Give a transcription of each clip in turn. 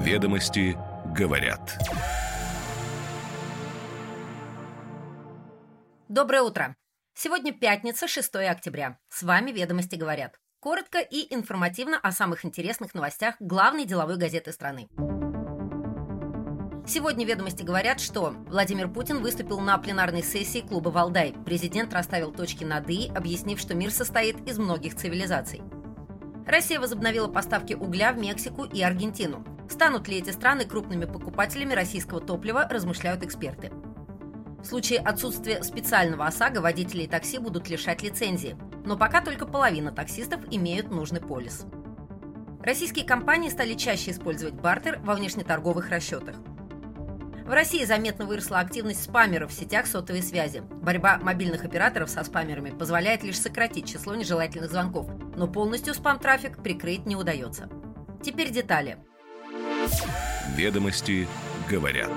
Ведомости говорят. Доброе утро. Сегодня пятница, 6 октября. С вами «Ведомости говорят». Коротко и информативно о самых интересных новостях главной деловой газеты страны. Сегодня ведомости говорят, что Владимир Путин выступил на пленарной сессии клуба «Валдай». Президент расставил точки над «и», объяснив, что мир состоит из многих цивилизаций. Россия возобновила поставки угля в Мексику и Аргентину. Станут ли эти страны крупными покупателями российского топлива, размышляют эксперты. В случае отсутствия специального ОСАГО водителей такси будут лишать лицензии, но пока только половина таксистов имеют нужный полис. Российские компании стали чаще использовать бартер во внешнеторговых расчетах. В России заметно выросла активность спамеров в сетях сотовой связи. Борьба мобильных операторов со спамерами позволяет лишь сократить число нежелательных звонков, но полностью спам-трафик прикрыть не удается. Теперь детали. Ведомости говорят.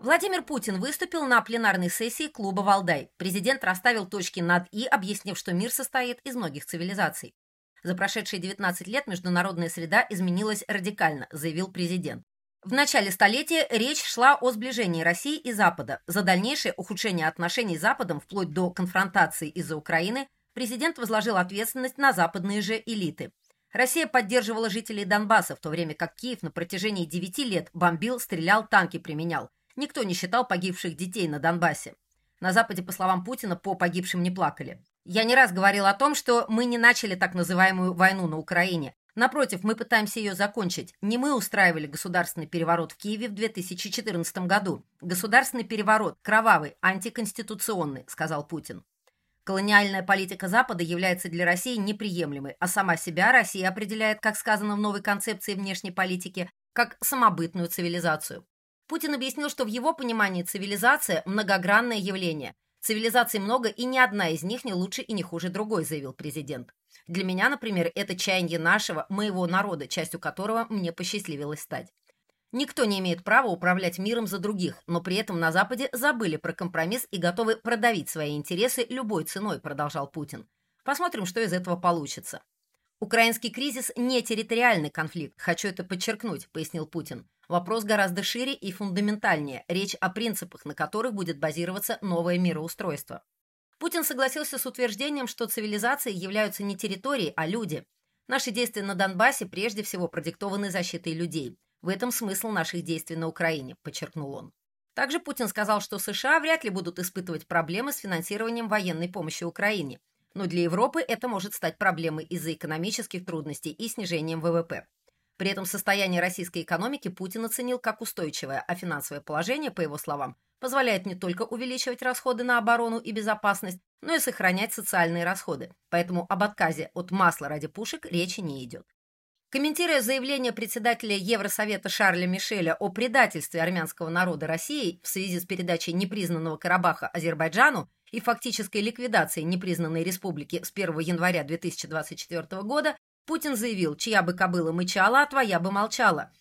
Владимир Путин выступил на пленарной сессии клуба «Валдай». Президент расставил точки над «и», объяснив, что мир состоит из многих цивилизаций. За прошедшие 19 лет международная среда изменилась радикально, заявил президент. В начале столетия речь шла о сближении России и Запада. За дальнейшее ухудшение отношений с Западом, вплоть до конфронтации из-за Украины, президент возложил ответственность на западные же элиты. Россия поддерживала жителей Донбасса, в то время как Киев на протяжении 9 лет бомбил, стрелял, танки применял. Никто не считал погибших детей на Донбассе. На Западе, по словам Путина, по погибшим не плакали. Я не раз говорил о том, что мы не начали так называемую войну на Украине. Напротив, мы пытаемся ее закончить. Не мы устраивали государственный переворот в Киеве в 2014 году. Государственный переворот, кровавый, антиконституционный, сказал Путин. Колониальная политика Запада является для России неприемлемой, а сама себя Россия определяет, как сказано в новой концепции внешней политики, как самобытную цивилизацию. Путин объяснил, что в его понимании цивилизация – многогранное явление. Цивилизаций много, и ни одна из них не лучше и не хуже другой, заявил президент. Для меня, например, это чаяние нашего, моего народа, частью которого мне посчастливилось стать. Никто не имеет права управлять миром за других, но при этом на Западе забыли про компромисс и готовы продавить свои интересы любой ценой, продолжал Путин. Посмотрим, что из этого получится. Украинский кризис не территориальный конфликт, хочу это подчеркнуть, пояснил Путин. Вопрос гораздо шире и фундаментальнее. Речь о принципах, на которых будет базироваться новое мироустройство. Путин согласился с утверждением, что цивилизации являются не территории, а люди. Наши действия на Донбассе прежде всего продиктованы защитой людей. В этом смысл наших действий на Украине, подчеркнул он. Также Путин сказал, что США вряд ли будут испытывать проблемы с финансированием военной помощи Украине. Но для Европы это может стать проблемой из-за экономических трудностей и снижением ВВП. При этом состояние российской экономики Путин оценил как устойчивое, а финансовое положение, по его словам, позволяет не только увеличивать расходы на оборону и безопасность, но и сохранять социальные расходы. Поэтому об отказе от масла ради пушек речи не идет. Комментируя заявление председателя Евросовета Шарля Мишеля о предательстве армянского народа России в связи с передачей непризнанного Карабаха Азербайджану и фактической ликвидацией непризнанной республики с 1 января 2024 года, Путин заявил, чья бы кобыла мычала, а твоя бы молчала.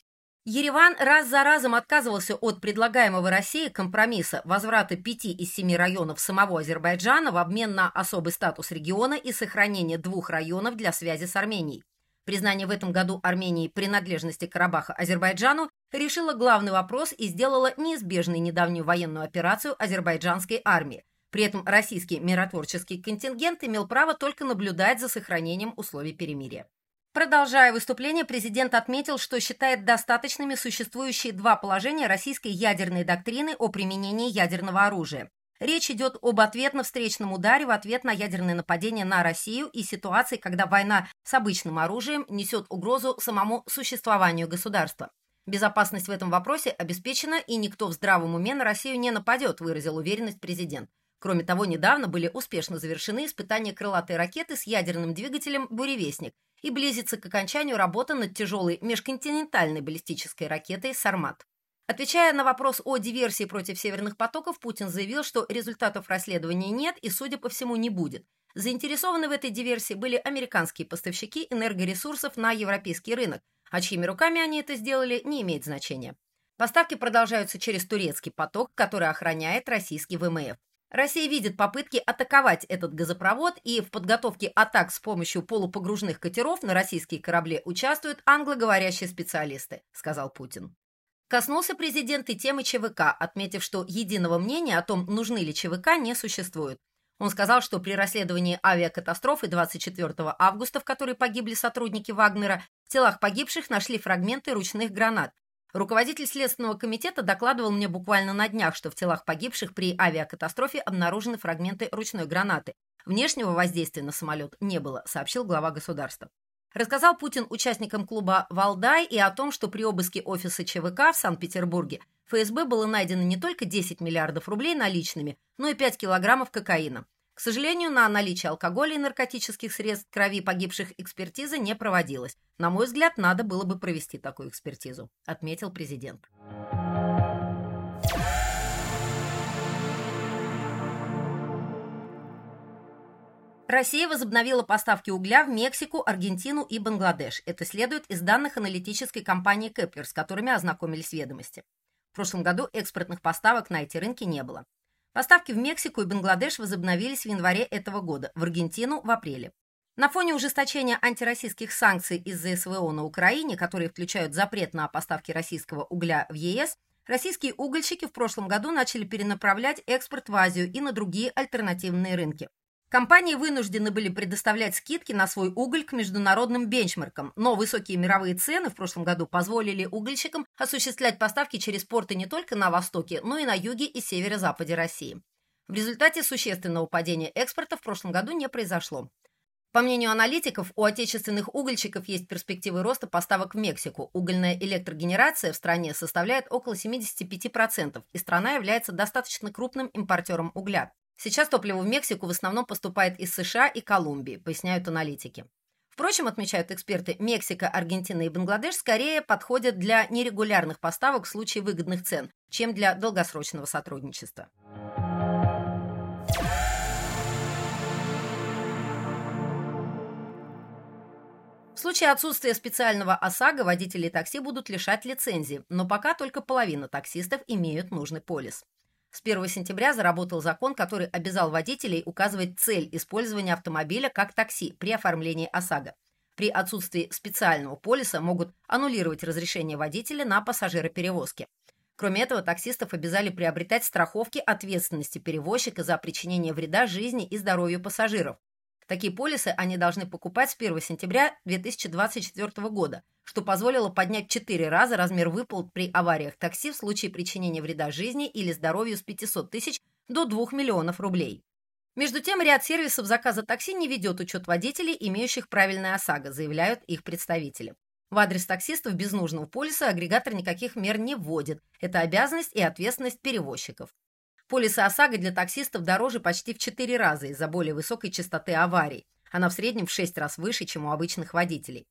Ереван раз за разом отказывался от предлагаемого России компромисса возврата пяти из семи районов самого Азербайджана в обмен на особый статус региона и сохранение двух районов для связи с Арменией. Признание в этом году Армении принадлежности Карабаха Азербайджану решило главный вопрос и сделало неизбежной недавнюю военную операцию азербайджанской армии. При этом российский миротворческий контингент имел право только наблюдать за сохранением условий перемирия. Продолжая выступление, президент отметил, что считает достаточными существующие два положения российской ядерной доктрины о применении ядерного оружия. Речь идет об ответно-встречном ударе в ответ на ядерное нападение на Россию и ситуации, когда война с обычным оружием несет угрозу самому существованию государства. Безопасность в этом вопросе обеспечена, и никто в здравом уме на Россию не нападет, выразил уверенность президент. Кроме того, недавно были успешно завершены испытания крылатой ракеты с ядерным двигателем «Буревестник», и близится к окончанию работа над тяжелой межконтинентальной баллистической ракетой «Сармат». Отвечая на вопрос о диверсии против северных потоков, Путин заявил, что результатов расследования нет и, судя по всему, не будет. Заинтересованы в этой диверсии были американские поставщики энергоресурсов на европейский рынок, а чьими руками они это сделали, не имеет значения. Поставки продолжаются через турецкий поток, который охраняет российский ВМФ. Россия видит попытки атаковать этот газопровод, и в подготовке атак с помощью полупогружных катеров на российские корабли участвуют англоговорящие специалисты, сказал Путин. Коснулся президент и темы ЧВК, отметив, что единого мнения о том, нужны ли ЧВК, не существует. Он сказал, что при расследовании авиакатастрофы 24 августа, в которой погибли сотрудники Вагнера, в телах погибших нашли фрагменты ручных гранат, Руководитель Следственного комитета докладывал мне буквально на днях, что в телах погибших при авиакатастрофе обнаружены фрагменты ручной гранаты. Внешнего воздействия на самолет не было, сообщил глава государства. Рассказал Путин участникам клуба «Валдай» и о том, что при обыске офиса ЧВК в Санкт-Петербурге ФСБ было найдено не только 10 миллиардов рублей наличными, но и 5 килограммов кокаина. К сожалению, на наличие алкоголя и наркотических средств крови погибших экспертиза не проводилась. На мой взгляд, надо было бы провести такую экспертизу, отметил президент. Россия возобновила поставки угля в Мексику, Аргентину и Бангладеш. Это следует из данных аналитической компании Kpler, с которыми ознакомились ведомости. В прошлом году экспортных поставок на эти рынки не было. Поставки в Мексику и Бангладеш возобновились в январе этого года, в Аргентину – в апреле. На фоне ужесточения антироссийских санкций из-за СВО на Украине, которые включают запрет на поставки российского угля в ЕС, российские угольщики в прошлом году начали перенаправлять экспорт в Азию и на другие альтернативные рынки. Компании вынуждены были предоставлять скидки на свой уголь к международным бенчмаркам, но высокие мировые цены в прошлом году позволили угольщикам осуществлять поставки через порты не только на востоке, но и на юге и северо-западе России. В результате существенного падения экспорта в прошлом году не произошло. По мнению аналитиков, у отечественных угольщиков есть перспективы роста поставок в Мексику. Угольная электрогенерация в стране составляет около 75%, и страна является достаточно крупным импортером угля. Сейчас топливо в Мексику в основном поступает из США и Колумбии, поясняют аналитики. Впрочем, отмечают эксперты, Мексика, Аргентина и Бангладеш скорее подходят для нерегулярных поставок в случае выгодных цен, чем для долгосрочного сотрудничества. В случае отсутствия специального ОСАГО водители такси будут лишать лицензии, но пока только половина таксистов имеют нужный полис. С 1 сентября заработал закон, который обязал водителей указывать цель использования автомобиля как такси при оформлении ОСАГО. При отсутствии специального полиса могут аннулировать разрешение водителя на пассажироперевозки. Кроме этого, таксистов обязали приобретать страховки ответственности перевозчика за причинение вреда жизни и здоровью пассажиров. Такие полисы они должны покупать с 1 сентября 2024 года, что позволило поднять в 4 раза размер выплат при авариях такси в случае причинения вреда жизни или здоровью с 500 тысяч до 2 миллионов рублей. Между тем, ряд сервисов заказа такси не ведет учет водителей, имеющих правильное ОСАГО, заявляют их представители. В адрес таксистов без нужного полиса агрегатор никаких мер не вводит. Это обязанность и ответственность перевозчиков. Полисы ОСАГО для таксистов дороже почти в 4 раза из-за более высокой частоты аварий. Она в среднем в 6 раз выше, чем у обычных водителей.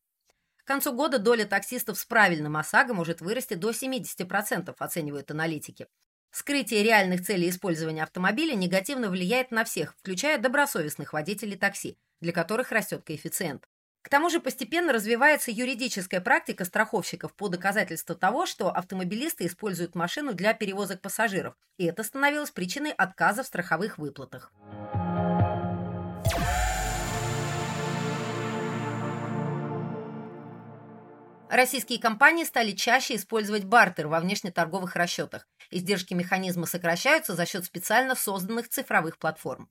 К концу года доля таксистов с правильным ОСАГО может вырасти до 70%, оценивают аналитики. Скрытие реальных целей использования автомобиля негативно влияет на всех, включая добросовестных водителей такси, для которых растет коэффициент. К тому же постепенно развивается юридическая практика страховщиков по доказательству того, что автомобилисты используют машину для перевозок пассажиров, и это становилось причиной отказа в страховых выплатах. Российские компании стали чаще использовать бартер во внешнеторговых расчетах. Издержки механизма сокращаются за счет специально созданных цифровых платформ.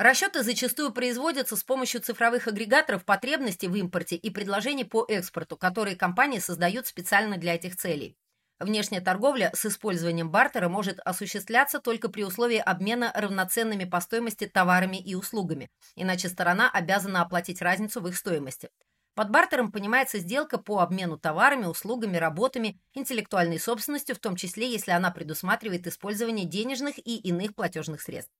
Расчеты зачастую производятся с помощью цифровых агрегаторов потребностей в импорте и предложений по экспорту, которые компании создают специально для этих целей. Внешняя торговля с использованием бартера может осуществляться только при условии обмена равноценными по стоимости товарами и услугами, иначе сторона обязана оплатить разницу в их стоимости. Под бартером понимается сделка по обмену товарами, услугами, работами, интеллектуальной собственностью, в том числе, если она предусматривает использование денежных и иных платежных средств.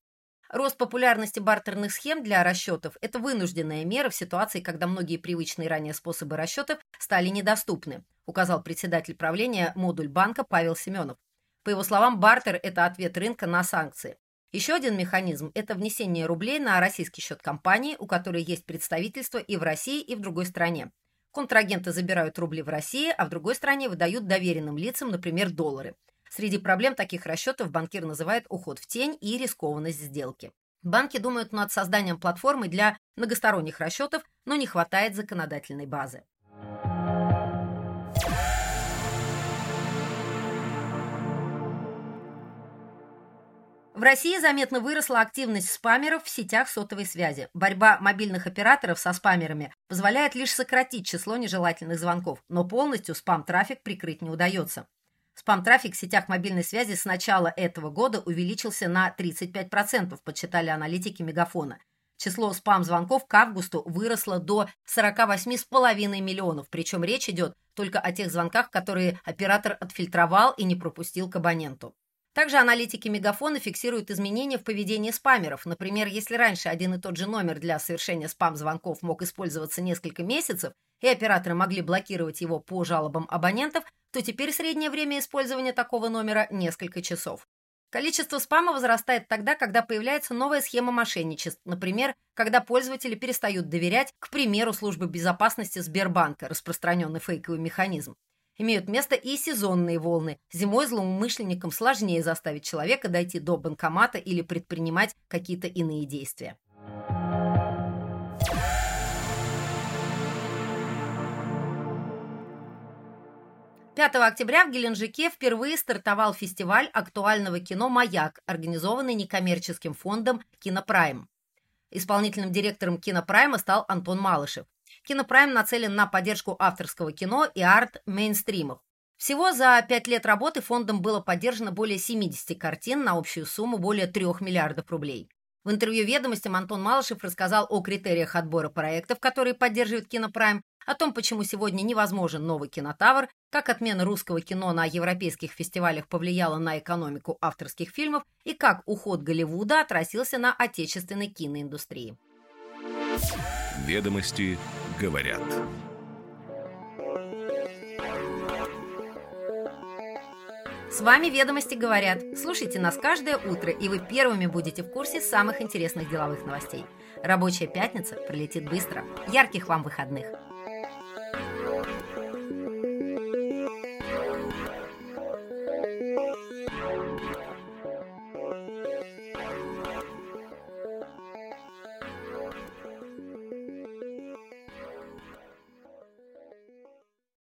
Рост популярности бартерных схем для расчетов – это вынужденная мера в ситуации, когда многие привычные ранее способы расчетов стали недоступны, указал председатель правления модуль банка Павел Семенов. По его словам, бартер – это ответ рынка на санкции. Еще один механизм – это внесение рублей на российский счет компании, у которой есть представительство и в России, и в другой стране. Контрагенты забирают рубли в России, а в другой стране выдают доверенным лицам, например, доллары. Среди проблем таких расчетов банкир называет уход в тень и рискованность сделки. Банки думают над созданием платформы для многосторонних расчетов, но не хватает законодательной базы. В России заметно выросла активность спамеров в сетях сотовой связи. Борьба мобильных операторов со спамерами позволяет лишь сократить число нежелательных звонков, но полностью спам-трафик прикрыть не удается. Спам-трафик в сетях мобильной связи с начала этого года увеличился на 35%, подсчитали аналитики Мегафона. Число спам-звонков к августу выросло до 48,5 миллионов, причем речь идет только о тех звонках, которые оператор отфильтровал и не пропустил к абоненту. Также аналитики Мегафона фиксируют изменения в поведении спамеров. Например, если раньше один и тот же номер для совершения спам-звонков мог использоваться несколько месяцев, и операторы могли блокировать его по жалобам абонентов, то теперь среднее время использования такого номера – несколько часов. Количество спама возрастает тогда, когда появляется новая схема мошенничеств. Например, когда пользователи перестают доверять, к примеру, службе безопасности Сбербанка, распространенный фейковый механизм. Имеют место и сезонные волны. Зимой злоумышленникам сложнее заставить человека дойти до банкомата или предпринимать какие-то иные действия. 5 октября в Геленджике впервые стартовал фестиваль актуального кино «Маяк», организованный некоммерческим фондом «Кинопрайм». Исполнительным директором «Кинопрайма» стал Антон Малышев. «Кинопрайм» нацелен на поддержку авторского кино и арт-мейнстримов. Всего за пять лет работы фондом было поддержано более 70 картин на общую сумму более 3 миллиардов рублей. В интервью «Ведомостям» Антон Малышев рассказал о критериях отбора проектов, которые поддерживает Кинопрайм, о том, почему сегодня невозможен новый кинотавр, как отмена русского кино на европейских фестивалях повлияла на экономику авторских фильмов и как уход Голливуда отразился на отечественной киноиндустрии. Ведомости говорят. С вами «Ведомости говорят». Слушайте нас каждое утро, и вы первыми будете в курсе самых интересных деловых новостей. Рабочая пятница пролетит быстро. Ярких вам выходных!